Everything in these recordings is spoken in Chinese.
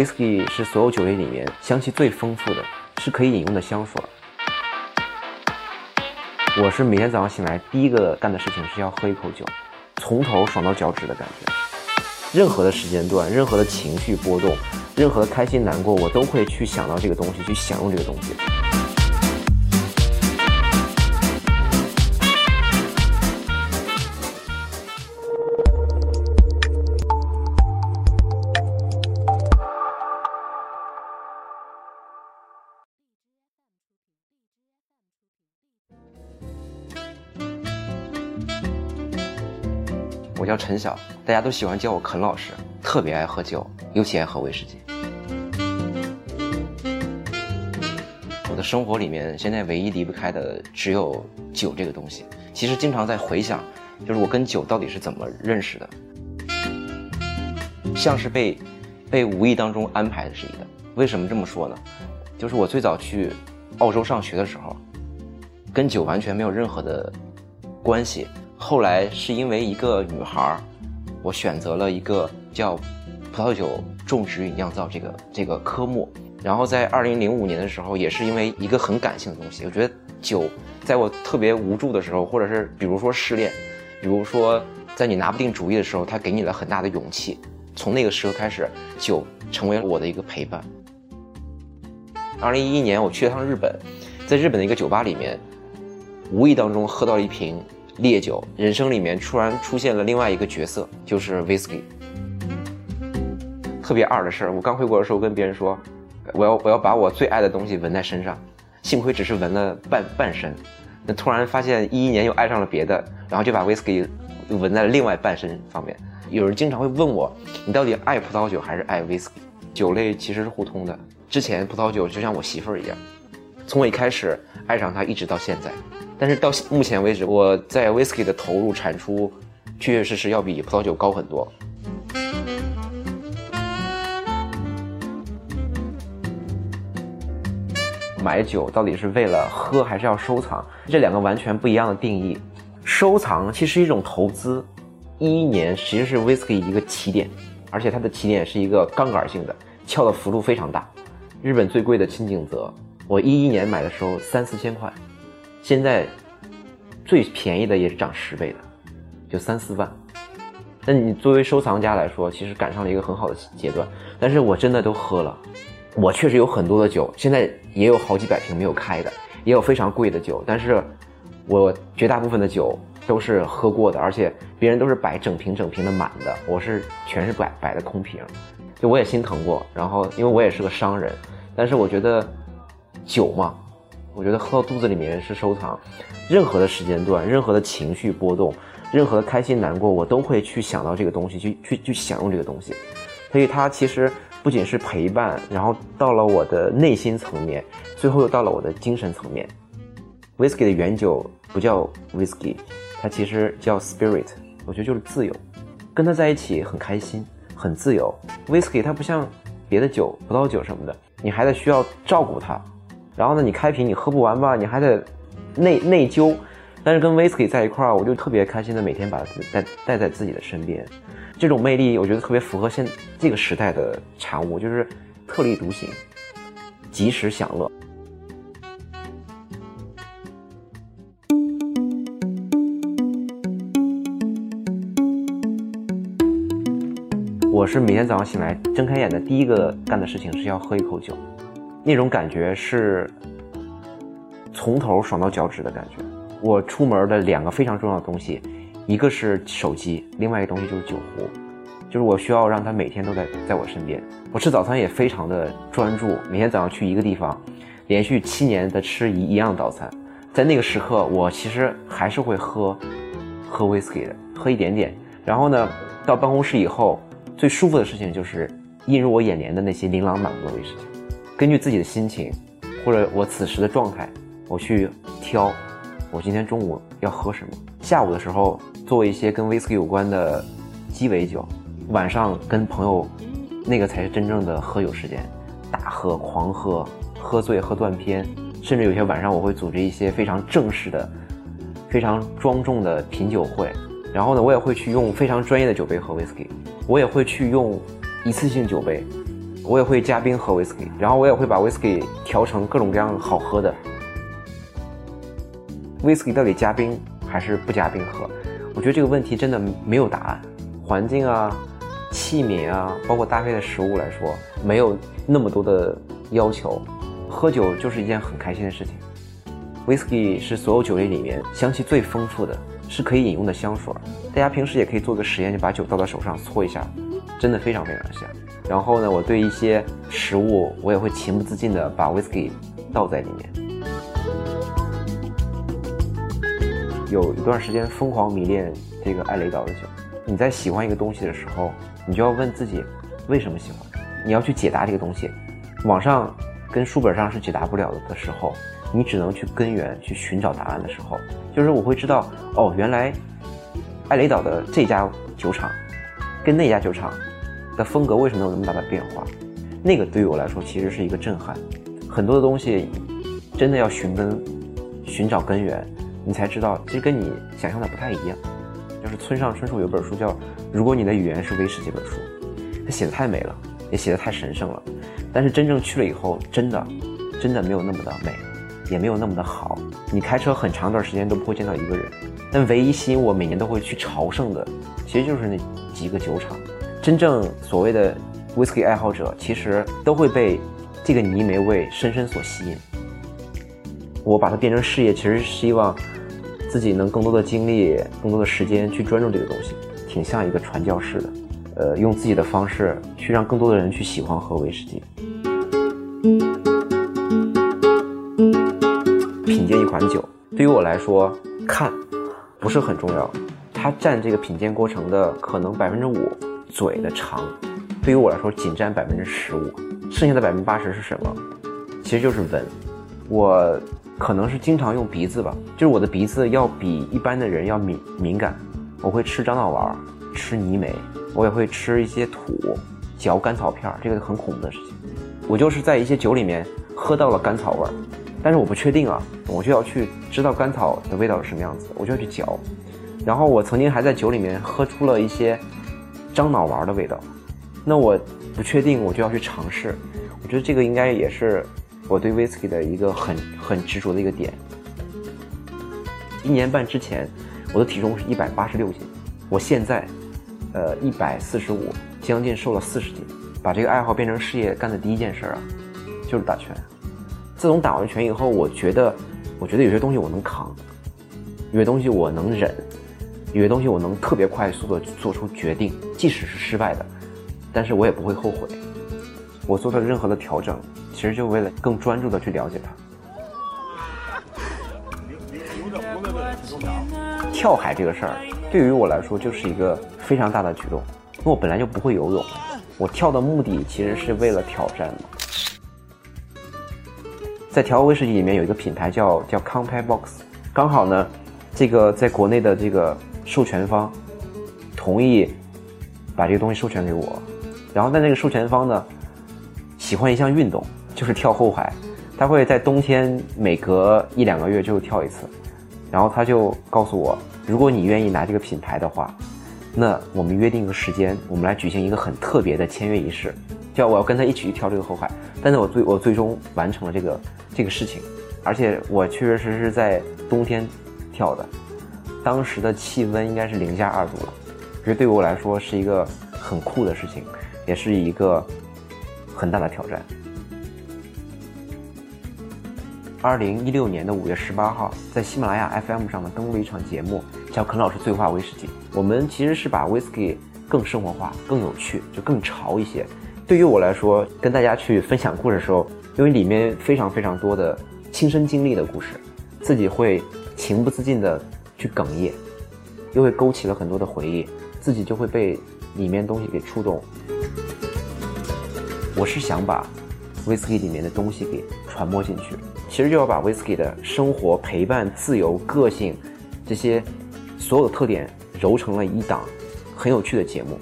Whisky 是所有酒类里面香气最丰富的，是可以饮用的香水。我是每天早上醒来第一个干的事情是要喝一口酒，从头爽到脚趾的感觉。任何的时间段，任何的情绪波动，任何的开心难过，我都会去想到这个东西，去享用这个东西。我叫陈晓，大家都喜欢叫我肯老师，特别爱喝酒，尤其爱喝威士忌。我的生活里面现在唯一离不开的只有酒这个东西。其实经常在回想，就是我跟酒到底是怎么认识的，像是被被无意当中安排的似的。为什么这么说呢？就是我最早去澳洲上学的时候，跟酒完全没有任何的关系。后来是因为一个女孩我选择了一个叫葡萄酒种植与酿造这个这个科目。然后在二零零五年的时候，也是因为一个很感性的东西，我觉得酒在我特别无助的时候，或者是比如说失恋，比如说在你拿不定主意的时候，它给你了很大的勇气。从那个时候开始，酒成为我的一个陪伴。二零一一年我去了趟日本，在日本的一个酒吧里面，无意当中喝到了一瓶。烈酒，人生里面突然出现了另外一个角色，就是 whisky。特别二的事儿，我刚回国的时候跟别人说，我要我要把我最爱的东西纹在身上，幸亏只是纹了半半身。那突然发现一一年又爱上了别的，然后就把 whisky 纹在了另外半身方面。有人经常会问我，你到底爱葡萄酒还是爱 whisky？酒类其实是互通的。之前葡萄酒就像我媳妇儿一样，从我一开始爱上它，一直到现在。但是到目前为止，我在 whisky 的投入产出，确确实实要比葡萄酒高很多。买酒到底是为了喝还是要收藏？这两个完全不一样的定义。收藏其实是一种投资。一一年其实是 whisky 一个起点，而且它的起点是一个杠杆性的，翘的幅度非常大。日本最贵的青井泽，我一一年买的时候三四千块。现在最便宜的也是涨十倍的，就三四万。那你作为收藏家来说，其实赶上了一个很好的阶段。但是我真的都喝了，我确实有很多的酒，现在也有好几百瓶没有开的，也有非常贵的酒。但是我绝大部分的酒都是喝过的，而且别人都是摆整瓶整瓶的满的，我是全是摆摆的空瓶。就我也心疼过，然后因为我也是个商人，但是我觉得酒嘛。我觉得喝到肚子里面是收藏，任何的时间段，任何的情绪波动，任何的开心难过，我都会去想到这个东西，去去去享用这个东西。所以它其实不仅是陪伴，然后到了我的内心层面，最后又到了我的精神层面。Whisky 的原酒不叫 Whisky，它其实叫 Spirit，我觉得就是自由，跟它在一起很开心，很自由。Whisky 它不像别的酒，葡萄酒什么的，你还得需要照顾它。然后呢，你开瓶你喝不完吧，你还得内内疚。但是跟 whisky 在一块儿，我就特别开心的每天把它带带在自己的身边。这种魅力，我觉得特别符合现这个时代的产物，就是特立独行，及时享乐。我是每天早上醒来睁开眼的第一个干的事情是要喝一口酒。那种感觉是从头爽到脚趾的感觉。我出门的两个非常重要的东西，一个是手机，另外一个东西就是酒壶，就是我需要让它每天都在在我身边。我吃早餐也非常的专注，每天早上去一个地方，连续七年的吃一一样早餐。在那个时刻，我其实还是会喝喝 whisky 的，喝一点点。然后呢，到办公室以后，最舒服的事情就是映入我眼帘的那些琳琅满目的威士忌。根据自己的心情，或者我此时的状态，我去挑我今天中午要喝什么。下午的时候做一些跟威士忌有关的鸡尾酒，晚上跟朋友那个才是真正的喝酒时间，大喝狂喝，喝醉喝断片，甚至有些晚上我会组织一些非常正式的、非常庄重的品酒会。然后呢，我也会去用非常专业的酒杯喝威士忌，我也会去用一次性酒杯。我也会加冰喝 whisky，然后我也会把 whisky 调成各种各样好喝的。whisky 到底加冰还是不加冰喝？我觉得这个问题真的没有答案。环境啊、器皿啊，包括搭配的食物来说，没有那么多的要求。喝酒就是一件很开心的事情。whisky 是所有酒类里面香气最丰富的，是可以饮用的香水。大家平时也可以做个实验，就把酒倒在手上搓一下，真的非常非常香。然后呢，我对一些食物，我也会情不自禁的把 whisky 倒在里面。有一段时间疯狂迷恋这个艾雷岛的酒。你在喜欢一个东西的时候，你就要问自己为什么喜欢，你要去解答这个东西。网上跟书本上是解答不了的时候，你只能去根源去寻找答案的时候，就是我会知道哦，原来艾雷岛的这家酒厂跟那家酒厂的风格为什么有那么大的变化？那个对于我来说其实是一个震撼。很多的东西真的要寻根，寻找根源。你才知道，其实跟你想象的不太一样。就是村上春树有本书叫《如果你的语言是威士》这本书，他写的太美了，也写的太神圣了。但是真正去了以后，真的，真的没有那么的美，也没有那么的好。你开车很长一段时间都不会见到一个人。但唯一吸引我每年都会去朝圣的，其实就是那几个酒厂。真正所谓的 whisky 爱好者，其实都会被这个泥煤味深深所吸引。我把它变成事业，其实是希望自己能更多的精力、更多的时间去专注这个东西，挺像一个传教士的，呃，用自己的方式去让更多的人去喜欢喝威士忌。品鉴一款酒，对于我来说，看不是很重要，它占这个品鉴过程的可能百分之五，嘴的长，对于我来说仅占百分之十五，剩下的百分之八十是什么？其实就是闻，我。可能是经常用鼻子吧，就是我的鼻子要比一般的人要敏敏感。我会吃樟脑丸，吃泥煤，我也会吃一些土，嚼甘草片这个很恐怖的事情。我就是在一些酒里面喝到了甘草味儿，但是我不确定啊，我就要去知道甘草的味道是什么样子，我就要去嚼。然后我曾经还在酒里面喝出了一些樟脑丸的味道，那我不确定，我就要去尝试。我觉得这个应该也是。我对 whisky 的一个很很执着的一个点。一年半之前，我的体重是一百八十六斤，我现在，呃，一百四十五，将近瘦了四十斤。把这个爱好变成事业，干的第一件事啊，就是打拳。自从打完拳以后，我觉得，我觉得有些东西我能扛，有些东西我能忍，有些东西我能特别快速的做出决定，即使是失败的，但是我也不会后悔。我做的任何的调整。其实就为了更专注的去了解它。跳海这个事儿，对于我来说就是一个非常大的举动，因为我本来就不会游泳，我跳的目的其实是为了挑战。在调和威士忌里面有一个品牌叫叫 Compact Box，刚好呢，这个在国内的这个授权方同意把这个东西授权给我，然后但那个授权方呢喜欢一项运动。就是跳后海，他会在冬天每隔一两个月就跳一次，然后他就告诉我，如果你愿意拿这个品牌的话，那我们约定一个时间，我们来举行一个很特别的签约仪式，叫我要跟他一起去跳这个后海。但是我最我最终完成了这个这个事情，而且我确确实实在冬天跳的，当时的气温应该是零下二度了，这对于我来说是一个很酷的事情，也是一个很大的挑战。二零一六年的五月十八号，在喜马拉雅 FM 上面登录了一场节目，叫《肯老师醉话威士忌》。我们其实是把威士忌更生活化、更有趣，就更潮一些。对于我来说，跟大家去分享故事的时候，因为里面非常非常多的亲身经历的故事，自己会情不自禁的去哽咽，又会勾起了很多的回忆，自己就会被里面东西给触动。我是想把威士忌里面的东西给传播进去。其实就要把 whisky 的生活、陪伴、自由、个性这些所有的特点揉成了一档很有趣的节目。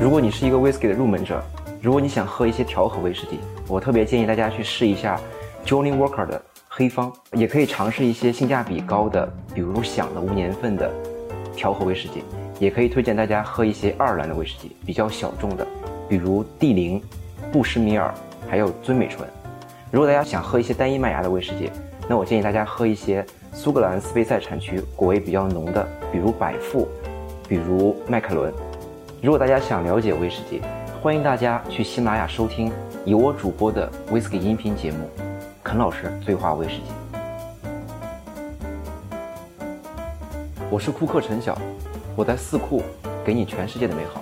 如果你是一个 whisky 的入门者，如果你想喝一些调和威士忌，我特别建议大家去试一下 Johnny Walker 的黑方，也可以尝试一些性价比高的，比如响的无年份的调和威士忌，也可以推荐大家喝一些爱尔兰的威士忌，比较小众的，比如帝陵、布什米尔，还有尊美醇。如果大家想喝一些单一麦芽的威士忌，那我建议大家喝一些苏格兰斯贝塞产区果味比较浓的，比如百富，比如麦凯伦。如果大家想了解威士忌，欢迎大家去喜马拉雅收听由我主播的威斯 K 音频节目《肯老师对话威士忌》。我是库克陈晓，我在四库给你全世界的美好。